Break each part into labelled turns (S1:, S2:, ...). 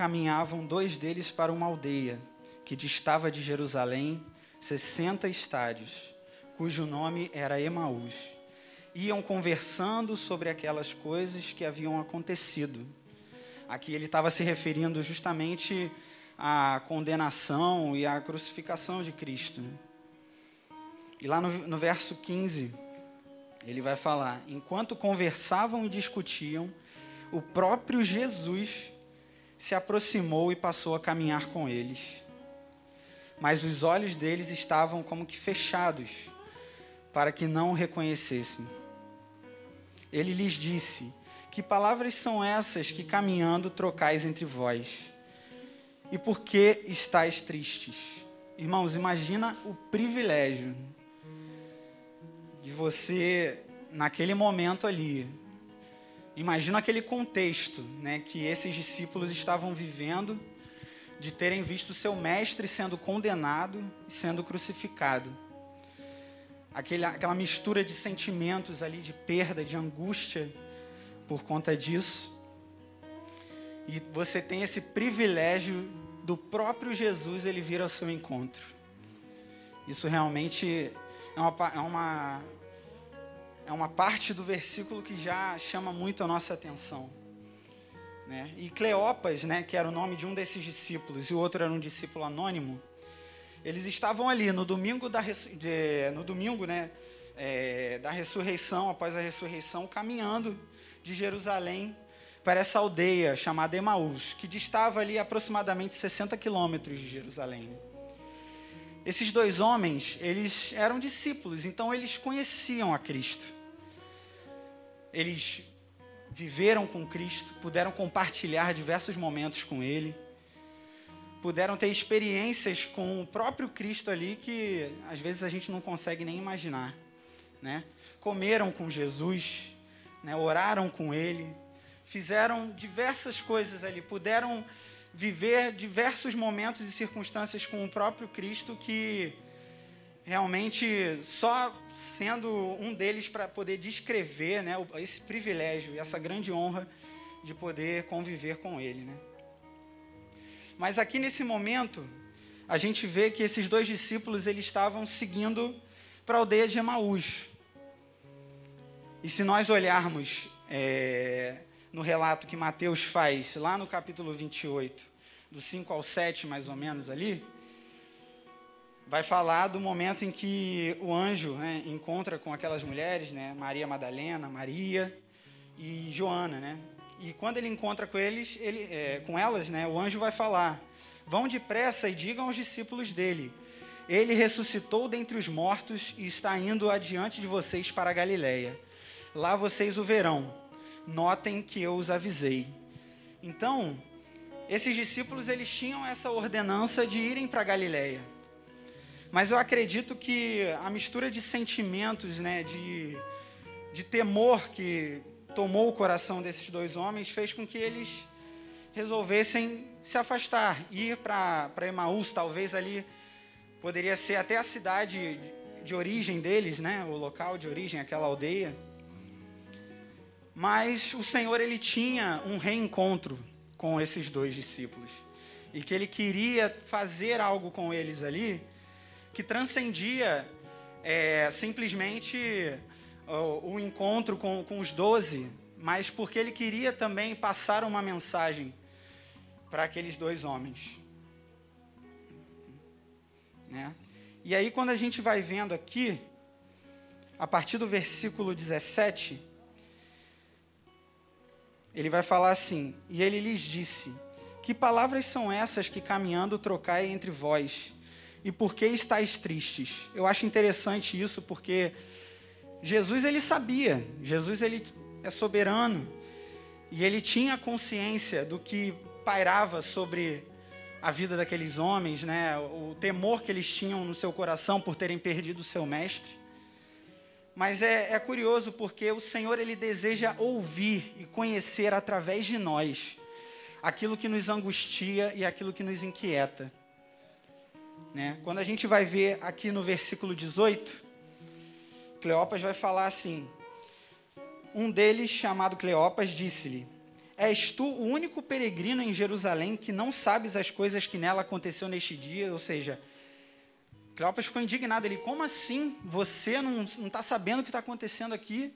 S1: caminhavam dois deles para uma aldeia que distava de Jerusalém sessenta estádios, cujo nome era Emaús. Iam conversando sobre aquelas coisas que haviam acontecido. Aqui ele estava se referindo justamente à condenação e à crucificação de Cristo. E lá no, no verso 15, ele vai falar: enquanto conversavam e discutiam, o próprio Jesus se aproximou e passou a caminhar com eles. Mas os olhos deles estavam como que fechados, para que não o reconhecessem. Ele lhes disse: Que palavras são essas que caminhando trocais entre vós? E por que estáis tristes? Irmãos, imagina o privilégio de você, naquele momento ali, imagina aquele contexto né, que esses discípulos estavam vivendo, de terem visto seu mestre sendo condenado e sendo crucificado. Aquele, aquela mistura de sentimentos ali, de perda, de angústia por conta disso. E você tem esse privilégio do próprio Jesus ele vir ao seu encontro. Isso realmente é uma, é uma, é uma parte do versículo que já chama muito a nossa atenção. Né? E Cleopas, né, que era o nome de um desses discípulos, e o outro era um discípulo anônimo, eles estavam ali no domingo da, de, no domingo, né, é, da ressurreição, após a ressurreição, caminhando de Jerusalém para essa aldeia chamada Emaús, que distava ali aproximadamente 60 quilômetros de Jerusalém. Esses dois homens, eles eram discípulos, então eles conheciam a Cristo. Eles viveram com Cristo, puderam compartilhar diversos momentos com Ele, puderam ter experiências com o próprio Cristo ali que às vezes a gente não consegue nem imaginar, né? Comeram com Jesus, né? oraram com Ele, fizeram diversas coisas ali, puderam viver diversos momentos e circunstâncias com o próprio Cristo que realmente só sendo um deles para poder descrever né, esse privilégio e essa grande honra de poder conviver com ele. Né? Mas aqui nesse momento, a gente vê que esses dois discípulos eles estavam seguindo para a aldeia de Emaús. E se nós olharmos é, no relato que Mateus faz, lá no capítulo 28, do 5 ao 7, mais ou menos ali, vai falar do momento em que o anjo né, encontra com aquelas mulheres, né, Maria Madalena, Maria e Joana, né? E quando ele encontra com eles, ele, é, com elas, né, o anjo vai falar: Vão depressa e digam aos discípulos dele: Ele ressuscitou dentre os mortos e está indo adiante de vocês para a Galiléia. Lá vocês o verão. Notem que eu os avisei. Então, esses discípulos eles tinham essa ordenança de irem para a Galiléia. Mas eu acredito que a mistura de sentimentos, né, de, de temor que tomou o coração desses dois homens fez com que eles resolvessem se afastar, ir para Emaús, talvez ali poderia ser até a cidade de, origem deles, né, o local de origem, aquela aldeia. Mas o Senhor ele tinha um reencontro com esses dois discípulos e que ele queria fazer algo com eles ali que transcendia é, simplesmente o, o, encontro com, com os doze, mas porque ele queria também passar uma mensagem para aqueles dois homens. Né? E aí, quando a gente vai vendo aqui, a partir do versículo 17, ele vai falar assim: E ele lhes disse: Que palavras são essas que caminhando trocai entre vós? E por que estáis tristes? Eu acho interessante isso porque Jesus ele sabia, Jesus ele é soberano e ele tinha consciência do que pairava sobre a vida daqueles homens, né? O temor que eles tinham no seu coração por terem perdido o seu mestre. Mas é, é curioso porque o Senhor ele deseja ouvir e conhecer através de nós aquilo que nos angustia e aquilo que nos inquieta. Né? Quando a gente vai ver aqui no versículo 18, Cleopas vai falar assim: Um deles, chamado Cleopas, disse-lhe: És tu o único peregrino em Jerusalém que não sabes as coisas que nela aconteceu neste dia? Ou seja, Cleopas ficou indignado. Ele, como assim? Você não está sabendo o que está acontecendo aqui?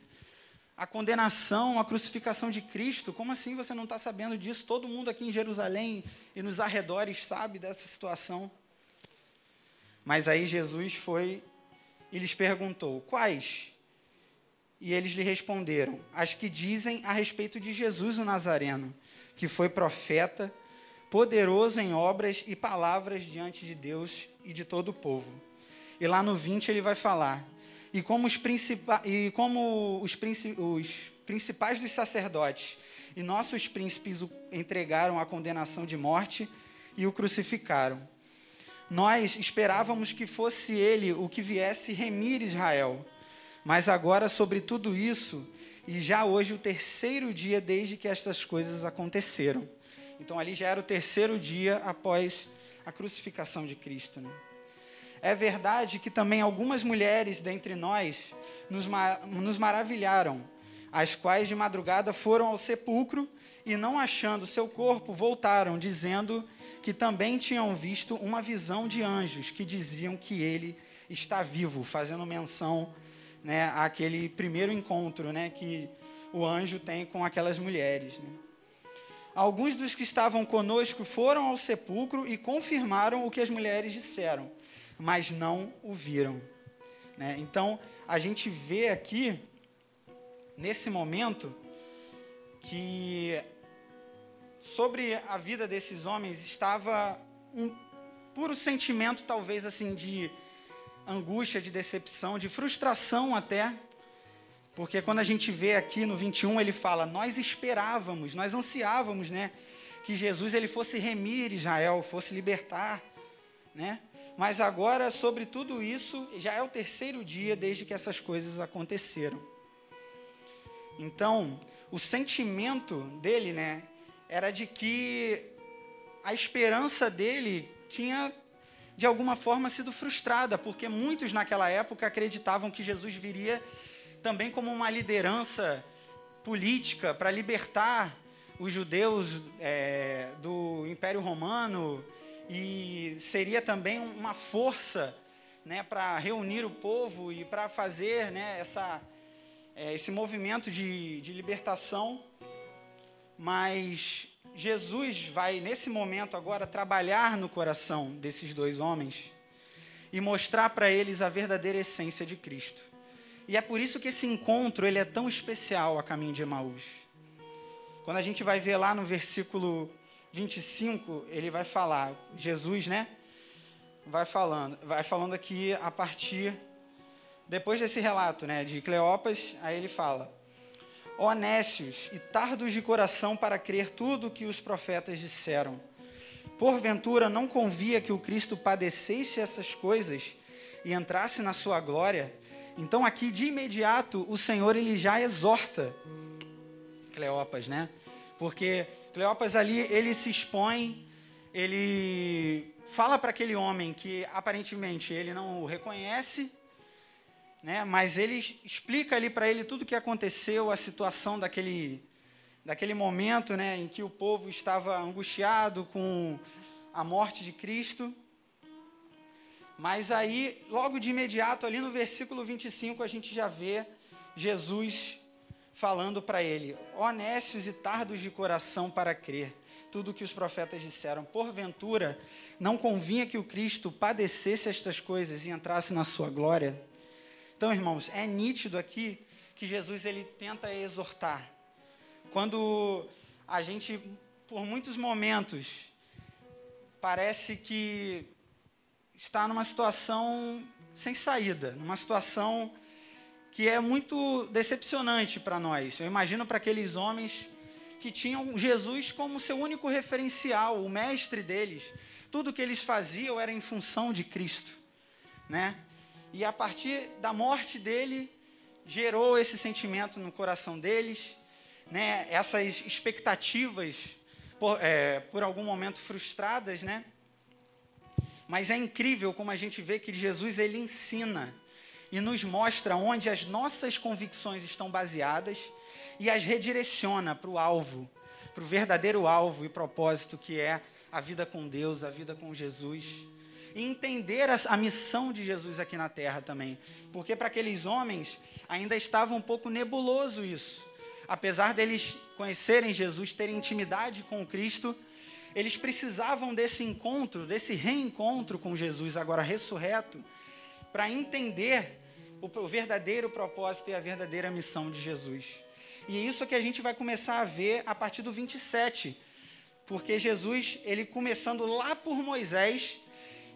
S1: A condenação, a crucificação de Cristo. Como assim você não está sabendo disso? Todo mundo aqui em Jerusalém e nos arredores sabe dessa situação. Mas aí Jesus foi e lhes perguntou: Quais? E eles lhe responderam: As que dizem a respeito de Jesus o Nazareno, que foi profeta, poderoso em obras e palavras diante de Deus e de todo o povo. E lá no 20 ele vai falar: E como os, principais, e como os, os principais dos sacerdotes e nossos príncipes o entregaram à condenação de morte e o crucificaram. Nós esperávamos que fosse ele o que viesse remir Israel. Mas agora, sobre tudo isso, e já hoje o terceiro dia desde que estas coisas aconteceram. Então, ali já era o terceiro dia após a crucificação de Cristo. Né? É verdade que também algumas mulheres dentre nós nos, nos maravilharam, as quais de madrugada foram ao sepulcro e, não achando seu corpo, voltaram, dizendo que também tinham visto uma visão de anjos que diziam que ele está vivo, fazendo menção né, àquele primeiro encontro né, que o anjo tem com aquelas mulheres. Né. Alguns dos que estavam conosco foram ao sepulcro e confirmaram o que as mulheres disseram, mas não o viram. Né? Então, a gente vê aqui, nesse momento, que sobre a vida desses homens estava um puro sentimento, talvez assim, de angústia, de decepção, de frustração até. Porque quando a gente vê aqui no 21, ele fala: Nós esperávamos, nós ansiávamos, né? Que Jesus ele fosse remir Israel, fosse libertar, né? Mas agora, sobre tudo isso, já é o terceiro dia desde que essas coisas aconteceram. Então, o sentimento dele, né, era de que a esperança dele tinha, de alguma forma, sido frustrada, porque muitos naquela época acreditavam que Jesus viria também como uma liderança política para libertar os judeus é, do Império Romano e seria também uma força né, para reunir o povo e para fazer né, essa, é, esse movimento de, de libertação. Mas Jesus vai, nesse momento agora, trabalhar no coração desses dois homens e mostrar para eles a verdadeira essência de Cristo. E é por isso que esse encontro ele é tão especial a caminho de Emaús. Quando a gente vai ver lá no versículo 25, ele vai falar, Jesus, né? Vai falando, vai falando aqui a partir depois desse relato, né, de Cleopas, aí ele fala: honécios e tardos de coração para crer tudo o que os profetas disseram. Porventura não convia que o Cristo padecesse essas coisas e entrasse na sua glória? Então aqui de imediato o Senhor ele já exorta Cleopas, né? Porque Cleopas ali ele se expõe, ele fala para aquele homem que aparentemente ele não o reconhece, né? Mas ele explica ali para ele tudo o que aconteceu, a situação daquele, daquele momento, né, em que o povo estava angustiado com a morte de Cristo. Mas aí, logo de imediato, ali no versículo 25, a gente já vê Jesus falando para ele: honestos e tardos de coração para crer, tudo o que os profetas disseram. Porventura, não convinha que o Cristo padecesse estas coisas e entrasse na sua glória? Então, irmãos, é nítido aqui que Jesus ele tenta exortar. Quando a gente, por muitos momentos, parece que está numa situação sem saída, numa situação que é muito decepcionante para nós. Eu imagino para aqueles homens que tinham Jesus como seu único referencial, o mestre deles. Tudo que eles faziam era em função de Cristo, né? E a partir da morte dele, gerou esse sentimento no coração deles, né? essas expectativas, por, é, por algum momento frustradas, né? Mas é incrível como a gente vê que Jesus ele ensina e nos mostra onde as nossas convicções estão baseadas e as redireciona para o alvo, para o verdadeiro alvo e propósito que é a vida com Deus, a vida com Jesus. E entender a, missão de Jesus aqui na terra também. Porque para aqueles homens ainda estava um pouco nebuloso isso. Apesar deles conhecerem Jesus, terem intimidade com Cristo, eles precisavam desse encontro, desse reencontro com Jesus, agora ressurreto, para entender o, verdadeiro propósito e a verdadeira missão de Jesus. E é isso que a gente vai começar a ver a partir do 27. Porque Jesus, ele começando lá por Moisés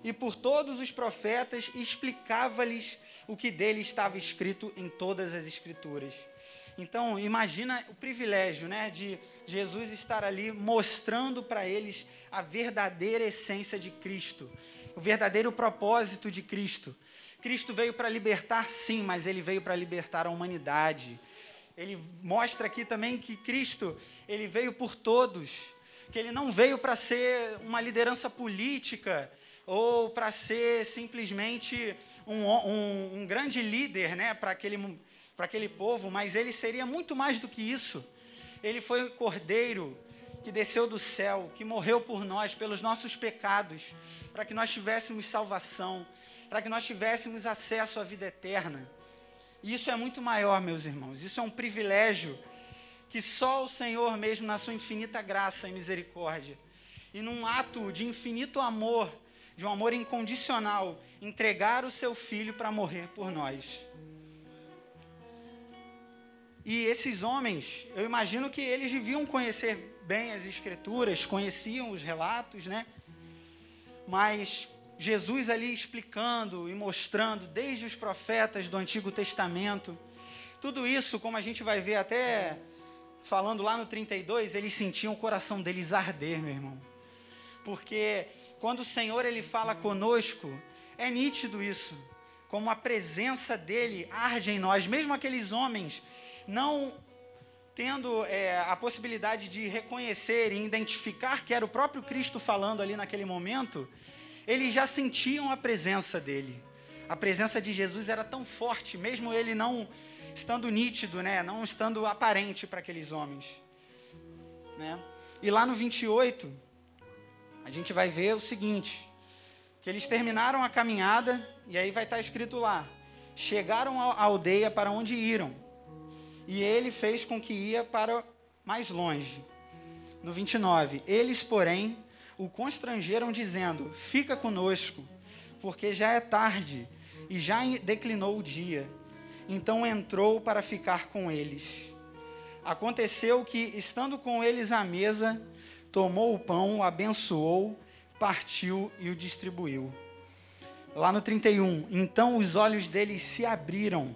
S1: e por todos os profetas, explicava-lhes o que dele estava escrito em todas as escrituras. Então, imagina o privilégio, né, de Jesus estar ali mostrando para eles a verdadeira essência de Cristo, o verdadeiro propósito de Cristo. Cristo veio para libertar, sim, mas ele veio para libertar a humanidade ele mostra aqui também que Cristo, ele veio por todos, que ele não veio para ser uma liderança política ou para ser simplesmente um, um, um, grande líder né, para aquele, aquele povo, mas ele seria muito mais do que isso. Ele foi o cordeiro que desceu do céu, que morreu por nós, pelos nossos pecados, para que nós tivéssemos salvação, para que nós tivéssemos acesso à vida eterna. E isso é muito maior, meus irmãos. Isso é um privilégio que só o Senhor, mesmo na sua infinita graça e misericórdia, e num ato de infinito amor, de um amor incondicional, entregar o seu filho para morrer por nós. E esses homens, eu imagino que eles deviam conhecer bem as escrituras, conheciam os relatos, né? Mas Jesus ali explicando e mostrando, desde os profetas do Antigo Testamento, tudo isso, como a gente vai ver até falando lá no 32, eles sentiam o coração deles arder, meu irmão. Porque quando o Senhor ele fala conosco, é nítido isso, como a presença dele arde em nós, mesmo aqueles homens não tendo é, a possibilidade de reconhecer e identificar que era o próprio Cristo falando ali naquele momento, eles já sentiam a presença dele. A presença de Jesus era tão forte, mesmo ele não estando nítido, né? não estando aparente para aqueles homens. Né? E lá no 28, a gente vai ver o seguinte: que eles terminaram a caminhada, e aí vai estar escrito lá: chegaram à aldeia para onde iram, e ele fez com que ia para mais longe. No 29, eles, porém, o constrangeram, dizendo: Fica conosco, porque já é tarde e já declinou o dia. Então entrou para ficar com eles. Aconteceu que, estando com eles à mesa, tomou o pão, o abençoou, partiu e o distribuiu. Lá no 31, então os olhos deles se abriram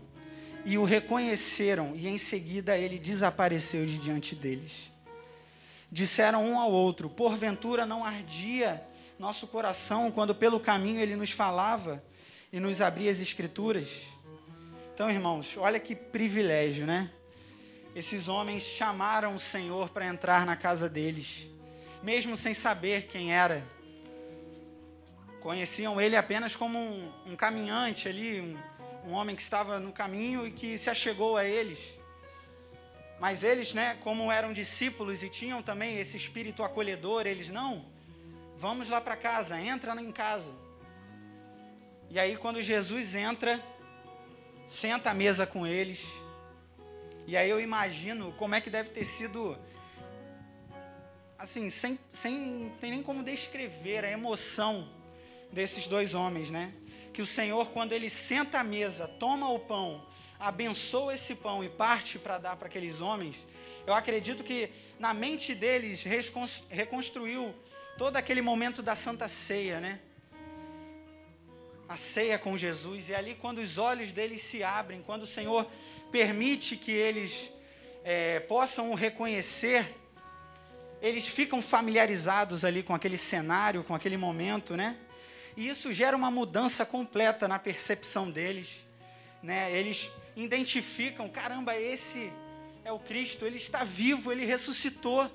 S1: e o reconheceram, e em seguida ele desapareceu de diante deles disseram um ao outro: Porventura não ardia nosso coração quando pelo caminho ele nos falava e nos abria as Escrituras? Então, irmãos, olha que privilégio, né? Esses homens chamaram o Senhor para entrar na casa deles, mesmo sem saber quem era. Conheciam ele apenas como um, um caminhante ali, um, um homem que estava no caminho e que se achegou a eles. Mas eles, né, como eram discípulos e tinham também esse espírito acolhedor, eles não, vamos lá para casa, entra em casa. E aí quando Jesus entra, senta à mesa com eles. E aí eu imagino como é que deve ter sido assim, sem, sem tem nem como descrever a emoção desses dois homens, né? Que o Senhor, quando ele senta à mesa, toma o pão abençoa esse pão e parte para dar para aqueles homens, eu acredito que na mente deles reconstruiu todo aquele momento da Santa Ceia, né? A ceia com Jesus, e ali quando os olhos deles se abrem, quando o Senhor permite que eles é, possam reconhecer, eles ficam familiarizados ali com aquele cenário, com aquele momento, né? E isso gera uma mudança completa na percepção deles, né? Eles identificam: caramba, esse é o Cristo, ele está vivo, ele ressuscitou.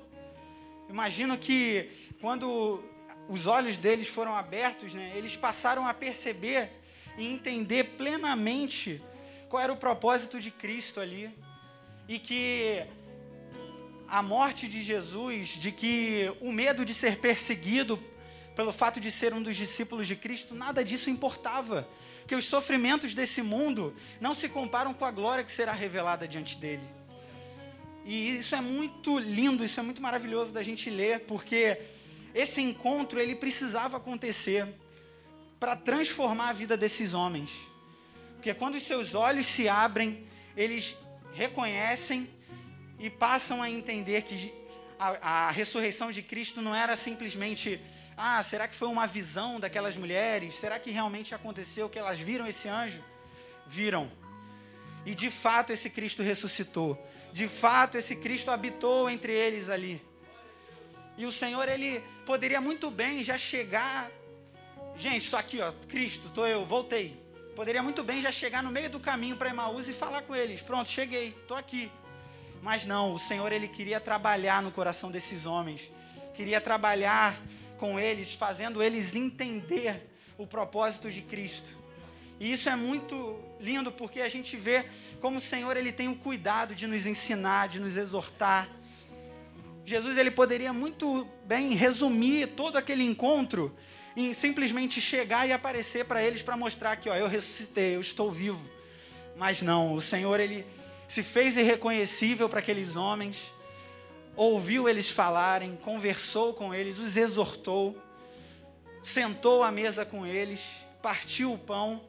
S1: Imagino que quando os olhos deles foram abertos, né, eles passaram a perceber e entender plenamente qual era o propósito de Cristo ali. E que a morte de Jesus, de que o medo de ser perseguido pelo fato de ser um dos discípulos de Cristo, nada disso importava. Que os sofrimentos desse mundo não se comparam com a glória que será revelada diante dele. E isso é muito lindo, isso é muito maravilhoso da gente ler, porque esse encontro ele precisava acontecer para transformar a vida desses homens. Porque quando os seus olhos se abrem, eles reconhecem e passam a entender que a, a, ressurreição de Cristo não era simplesmente, ah, será que foi uma visão daquelas mulheres? Será que realmente aconteceu que elas viram esse anjo? Viram. E de fato esse Cristo ressuscitou. De fato esse Cristo habitou entre eles ali. E o Senhor, ele poderia muito bem já chegar. Gente, isso aqui, ó, Cristo, tô eu, voltei. Poderia muito bem já chegar no meio do caminho para Emaús e falar com eles: Pronto, cheguei, tô aqui. Mas não, o Senhor ele queria trabalhar no coração desses homens, queria trabalhar com eles, fazendo eles entender o propósito de Cristo. E isso é muito lindo porque a gente vê como o Senhor ele tem o cuidado de nos ensinar, de nos exortar. Jesus ele poderia muito bem resumir todo aquele encontro em simplesmente chegar e aparecer para eles para mostrar que, ó, eu ressuscitei, eu estou vivo. Mas não, o Senhor ele se fez irreconhecível para aqueles homens, ouviu eles falarem, conversou com eles, os exortou, sentou à mesa com eles, partiu o pão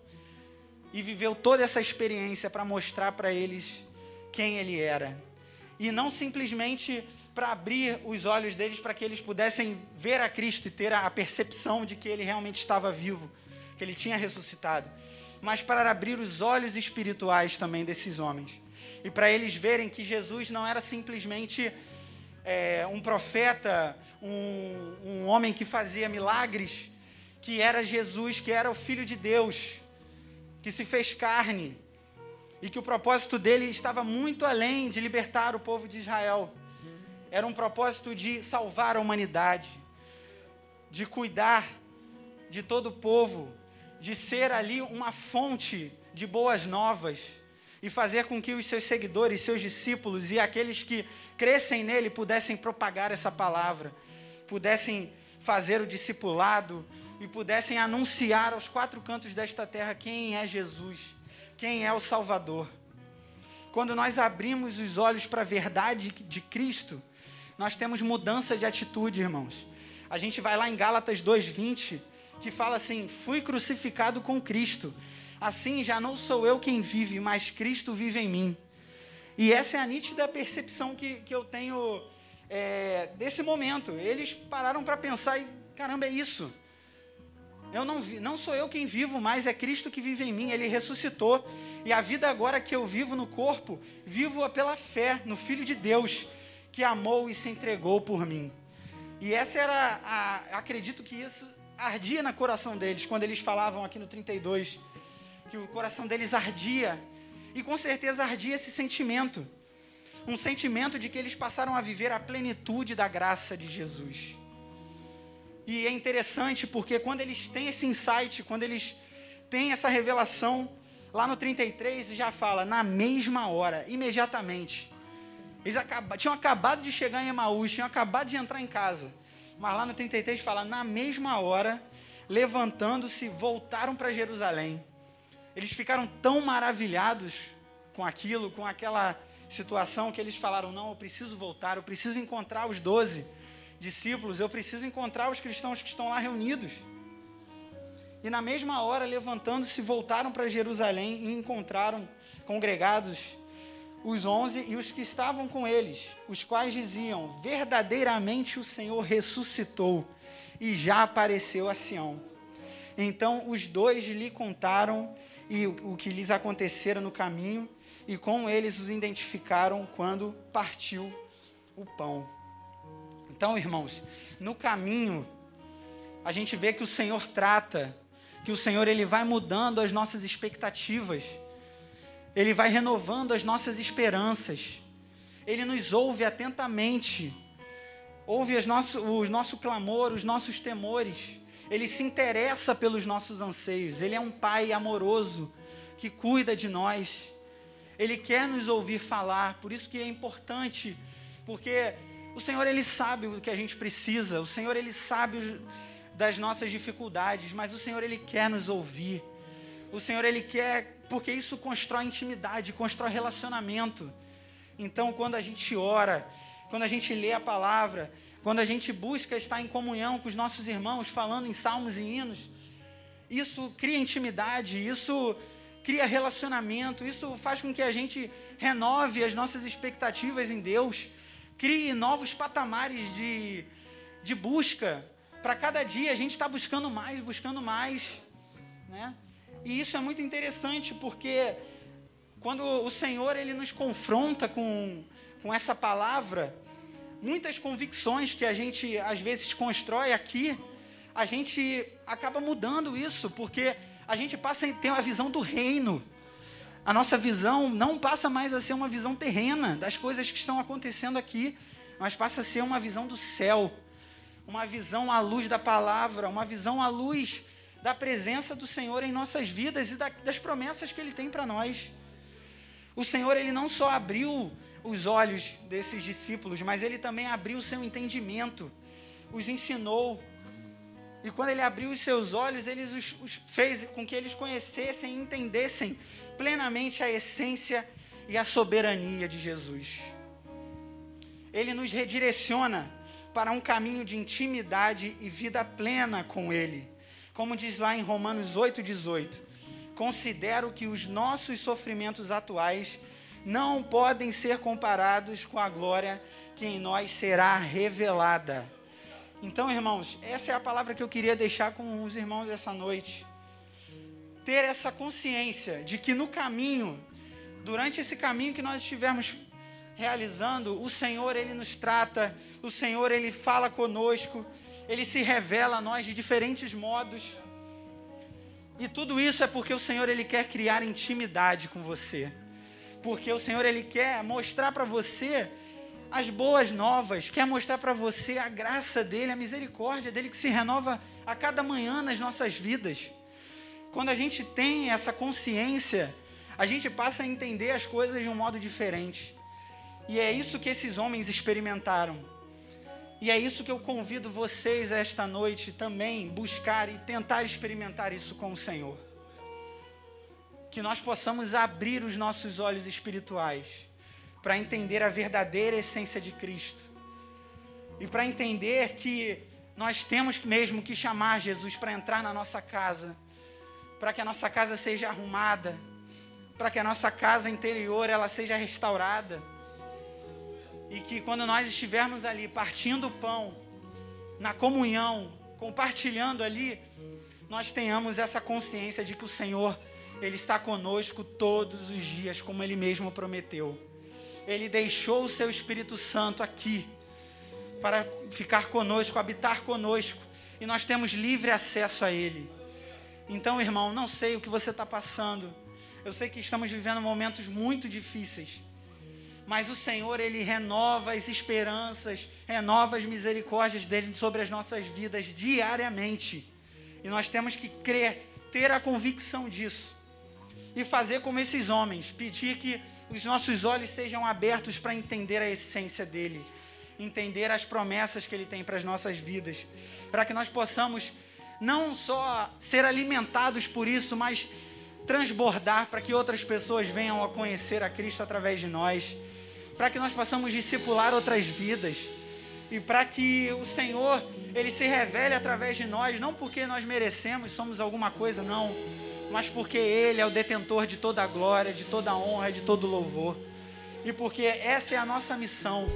S1: e viveu toda essa experiência para mostrar para eles quem ele era. E não simplesmente para abrir os olhos deles para que eles pudessem ver a Cristo e ter a percepção de que ele realmente estava vivo, que ele tinha ressuscitado, mas para abrir os olhos espirituais também desses homens e para eles verem que Jesus não era simplesmente é, um profeta, um, um homem que fazia milagres, que era Jesus, que era o Filho de Deus, que se fez carne e que o propósito dele estava muito além de libertar o povo de Israel. Era um propósito de salvar a humanidade, de cuidar de todo o povo, de ser ali uma fonte de boas novas e fazer com que os seus seguidores, seus discípulos e aqueles que crescem nele pudessem propagar essa palavra, pudessem fazer o discipulado e pudessem anunciar aos quatro cantos desta terra quem é Jesus, quem é o Salvador. Quando nós abrimos os olhos para a verdade de Cristo, nós temos mudança de atitude, irmãos. A gente vai lá em Gálatas 2:20, que fala assim: "Fui crucificado com Cristo. Assim já não sou eu quem vive, mas Cristo vive em mim. E essa é a nítida percepção que, que eu tenho é, desse momento. Eles pararam para pensar e, caramba, é isso. Eu não, vi, não sou eu quem vivo, mas é Cristo que vive em mim. Ele ressuscitou. E a vida agora que eu vivo no corpo, vivo-a pela fé no Filho de Deus, que amou e se entregou por mim. E essa era, a, acredito que isso ardia no coração deles, quando eles falavam aqui no 32, que o coração deles ardia. E com certeza ardia esse sentimento. Um sentimento de que eles passaram a viver a plenitude da graça de Jesus. E é interessante porque quando eles têm esse insight, quando eles têm essa revelação, lá no 33 já fala, na mesma hora, imediatamente. Eles tinham acabado de chegar em Emaús, tinham acabado de entrar em casa. Mas lá no 33 fala, na mesma hora, levantando-se, voltaram para Jerusalém. Eles ficaram tão maravilhados com aquilo, com aquela situação, que eles falaram: não, eu preciso voltar, eu preciso encontrar os doze discípulos, eu preciso encontrar os cristãos que estão lá reunidos. E na mesma hora, levantando-se, voltaram para Jerusalém e encontraram congregados os onze e os que estavam com eles, os quais diziam: Verdadeiramente o Senhor ressuscitou e já apareceu a Sião. Então os dois lhe contaram e o, que lhes acontecera no caminho, e com eles os identificaram quando partiu o pão. Então, irmãos, no caminho, a gente vê que o Senhor trata, que o Senhor ele vai mudando as nossas expectativas, ele vai renovando as nossas esperanças, ele nos ouve atentamente, ouve os nosso, o nosso clamor, os nossos temores, ele se interessa pelos nossos anseios. Ele é um pai amoroso que cuida de nós. Ele quer nos ouvir falar. Por isso que é importante Porque o Senhor ele sabe o que a gente precisa, o Senhor ele sabe das nossas dificuldades, mas o Senhor ele quer nos ouvir. O Senhor ele quer, porque isso constrói intimidade, constrói relacionamento. Então, quando a gente ora, quando a gente lê a palavra, quando a gente busca estar em comunhão com os nossos irmãos, falando em salmos e hinos, isso cria intimidade, isso cria relacionamento, isso faz com que a gente renove as nossas expectativas em Deus, crie novos patamares de, de busca. Para cada dia a gente está buscando mais, buscando mais. Né? E isso é muito interessante porque quando o Senhor ele nos confronta com, com essa palavra, muitas convicções que a gente às vezes constrói aqui, a gente acaba mudando isso, porque a gente passa a ter uma visão do reino. A nossa visão não passa mais a ser uma visão terrena das coisas que estão acontecendo aqui, mas passa a ser uma visão do céu, uma visão à luz da palavra, uma visão à luz da presença do Senhor em nossas vidas e da, das promessas que Ele tem para nós. O Senhor, Ele não só abriu os olhos desses discípulos, mas Ele também abriu o seu entendimento, os ensinou. E quando Ele abriu os seus olhos, Ele os, os fez com que eles conhecessem e entendessem plenamente a essência e a soberania de Jesus. Ele nos redireciona para um caminho de intimidade e vida plena com Ele. Como diz lá em Romanos 8,18: Considero que os nossos sofrimentos atuais não podem ser comparados com a glória que em nós será revelada. Então, irmãos, essa é a palavra que eu queria deixar com os irmãos essa noite. Ter essa consciência de que no caminho, durante esse caminho que nós estivermos realizando, o Senhor ele nos trata, o Senhor ele fala conosco, ele se revela a nós de diferentes modos. E tudo isso é porque o Senhor ele quer criar intimidade com você. Porque o Senhor ele quer mostrar para você as boas novas, quer mostrar para você a graça dele, a misericórdia dele que se renova a cada manhã nas nossas vidas. Quando a gente tem essa consciência, a gente passa a entender as coisas de um modo diferente. E é isso que esses homens experimentaram. E é isso que eu convido vocês esta noite também buscar e tentar experimentar isso com o Senhor. Que nós possamos abrir os nossos olhos espirituais para entender a verdadeira essência de Cristo. E para entender que nós temos mesmo que chamar Jesus para entrar na nossa casa, para que a nossa casa seja arrumada, para que a nossa casa interior ela seja restaurada e que quando nós estivermos ali partindo o pão, na comunhão, compartilhando ali, nós tenhamos essa consciência de que o Senhor, Ele está conosco todos os dias, como Ele mesmo prometeu. Ele deixou o Seu Espírito Santo aqui, para ficar conosco, habitar conosco, e nós temos livre acesso a Ele. Então, irmão, não sei o que você está passando, eu sei que estamos vivendo momentos muito difíceis mas o Senhor, Ele renova as esperanças, renova as misericórdias dele sobre as nossas vidas diariamente. E nós temos que crer, ter a convicção disso. E fazer como esses homens, pedir que os nossos olhos sejam abertos para entender a essência dele, entender as promessas que ele tem para as nossas vidas, para que nós possamos não só ser alimentados por isso, mas transbordar para que outras pessoas venham a conhecer a Cristo através de nós para que nós possamos discipular outras vidas e para que o Senhor ele se revele através de nós, não porque nós merecemos, somos alguma coisa, não, mas porque ele é o detentor de toda a glória, de toda a honra, de todo o louvor. E porque essa é a nossa missão.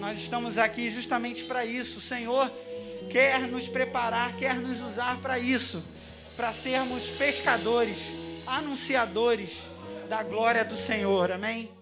S1: Nós estamos aqui justamente para isso. O Senhor quer nos preparar, quer nos usar para isso, para sermos pescadores, anunciadores da glória do Senhor. Amém.